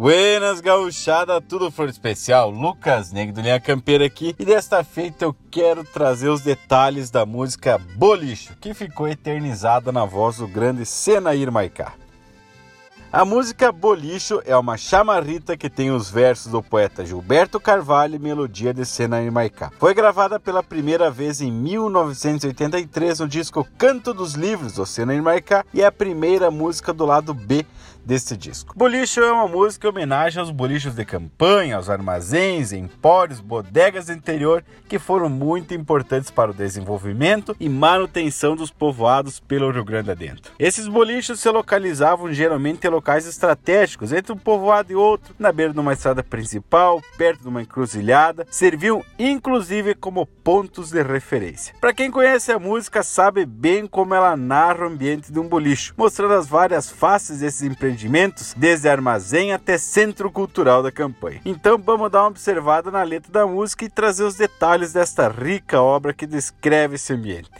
Buenas gauchada, tudo for especial, Lucas Negro do Linha Campeira aqui e desta feita eu quero trazer os detalhes da música Bolicho, que ficou eternizada na voz do grande Senair Maicá. A música Bolicho é uma chamarrita que tem os versos do poeta Gilberto Carvalho e melodia de Senair Maicá. Foi gravada pela primeira vez em 1983 no disco Canto dos Livros do Senair Maicá e é a primeira música do lado B desse disco. Bolicho é uma música em homenagem aos bolichos de campanha, aos armazéns, empórios, bodegas do interior que foram muito importantes para o desenvolvimento e manutenção dos povoados pelo Rio Grande adentro. Esses bolichos se localizavam geralmente em locais estratégicos entre um povoado e outro, na beira de uma estrada principal, perto de uma encruzilhada, serviam inclusive como pontos de referência. Para quem conhece a música sabe bem como ela narra o ambiente de um bolicho, mostrando as várias faces desses empreendimentos, desde armazém até centro cultural da campanha. Então vamos dar uma observada na letra da música e trazer os detalhes desta rica obra que descreve esse ambiente.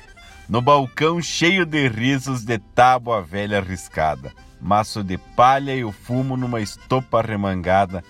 No balcão cheio de risos de tábua velha arriscada, maço de palha e o fumo numa estopa remangada,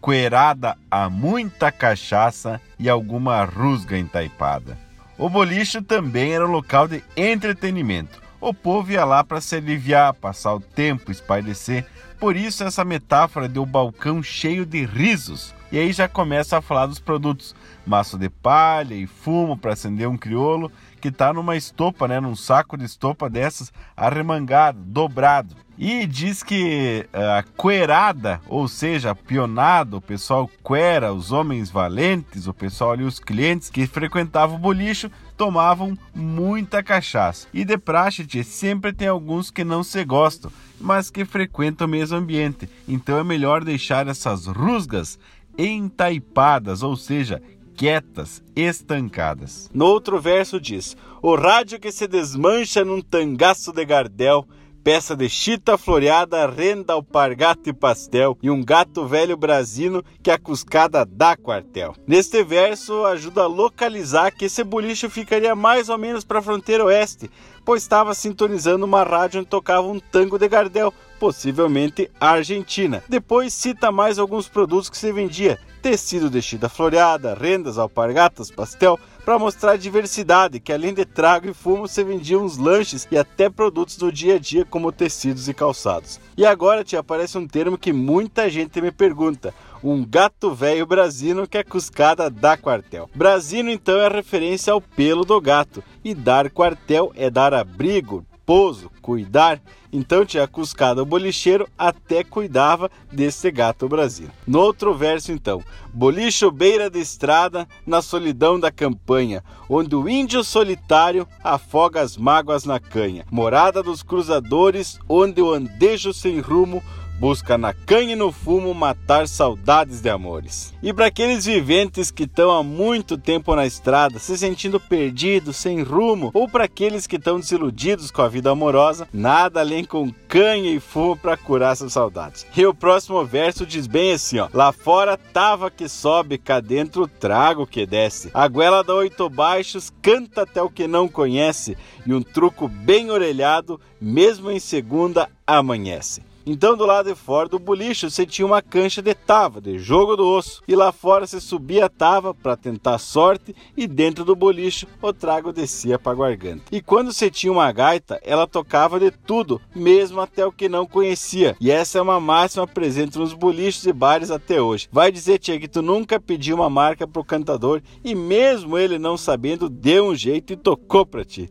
coerada a muita cachaça e alguma rusga entaipada. O bolicho também era um local de entretenimento. O povo ia lá para se aliviar, passar o tempo, espairecer. Por isso essa metáfora de o um balcão cheio de risos. E aí já começa a falar dos produtos: maço de palha e fumo para acender um criolo que está numa estopa, né, num saco de estopa dessas arremangado, dobrado. E diz que a coerada, ou seja, pionado, o pessoal quera, os homens valentes, o pessoal ali, os clientes que frequentavam o bolicho, tomavam muita cachaça. E de praxe, sempre tem alguns que não se gostam, mas que frequentam o mesmo ambiente. Então é melhor deixar essas rusgas entaipadas, ou seja, quietas, estancadas. No outro verso diz: O rádio que se desmancha num tangaço de gardel peça de chita floreada, renda, alpargata e pastel, e um gato velho brasino que a cuscada dá quartel. Neste verso ajuda a localizar que esse bolicho ficaria mais ou menos para a fronteira oeste, pois estava sintonizando uma rádio onde tocava um tango de Gardel, possivelmente Argentina. Depois cita mais alguns produtos que se vendia, tecido de chita floreada, rendas, alpargatas, pastel, para mostrar a diversidade, que além de trago e fumo se vendiam uns lanches e até produtos do dia a dia como tecidos e calçados. E agora te aparece um termo que muita gente me pergunta, um gato velho brasino que é cuscada da quartel. Brasino então é referência ao pelo do gato e dar quartel é dar abrigo, pouso, cuidar. Então tinha cuscado o bolicheiro até cuidava desse gato brasileiro. No outro verso então, bolicho beira de estrada na solidão da campanha, onde o índio solitário afoga as mágoas na canha. Morada dos cruzadores, onde o andejo sem rumo busca na canha e no fumo matar saudades de amores. E para aqueles viventes que estão há muito tempo na estrada, se sentindo perdidos, sem rumo, ou para aqueles que estão desiludidos com a vida amorosa, nada além com canha e fumo para curar essas saudades. E o próximo verso diz bem assim, ó: Lá fora tava que sobe, cá dentro trago que desce. A goela da oito baixos canta até o que não conhece, e um truco bem orelhado, mesmo em segunda, amanhece. Então, do lado de fora do boliche, você tinha uma cancha de tava, de jogo do osso. E lá fora você subia a tava para tentar sorte e dentro do boliche o trago descia para a garganta. E quando você tinha uma gaita, ela tocava de tudo, mesmo até o que não conhecia. E essa é uma máxima presente nos boliches e bares até hoje. Vai dizer, tia, que tu nunca pediu uma marca pro cantador e mesmo ele não sabendo, deu um jeito e tocou para ti.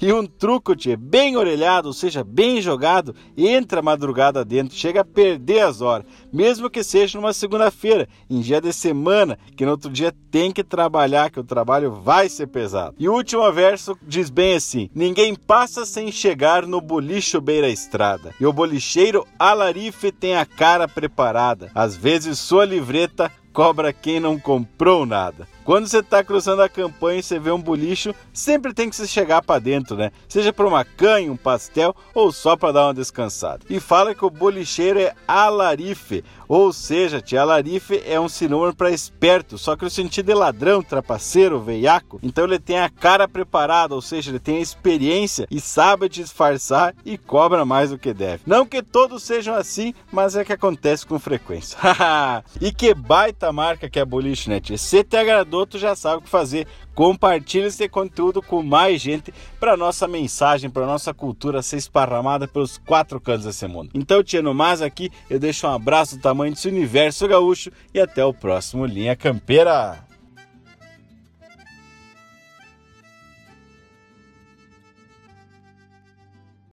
E um truco, tchê, bem orelhado, ou seja, bem jogado, entra a madrugada dentro, chega a perder as horas, mesmo que seja numa segunda-feira, em dia de semana, que no outro dia tem que trabalhar, que o trabalho vai ser pesado. E o último verso diz bem assim: Ninguém passa sem chegar no bolicho beira estrada, e o bolicheiro alarife tem a cara preparada, às vezes sua livreta cobra quem não comprou nada. Quando você tá cruzando a campanha e você vê um bolicho, sempre tem que se chegar para dentro, né? Seja para uma canha, um pastel ou só para dar uma descansada. E fala que o bolicheiro é alarife, ou seja, tia, alarife é um sinônimo para esperto, só que no sentido de ladrão, trapaceiro, veiaco. Então ele tem a cara preparada, ou seja, ele tem a experiência e sabe disfarçar e cobra mais do que deve. Não que todos sejam assim, mas é que acontece com frequência. e que baita marca que é a Boliche, né? Se te agradou, tu já sabe o que fazer. Compartilhe esse conteúdo com mais gente para nossa mensagem, para nossa cultura ser esparramada pelos quatro cantos desse mundo. Então, tia, no mais aqui, eu deixo um abraço do tamanho desse universo gaúcho e até o próximo Linha Campeira.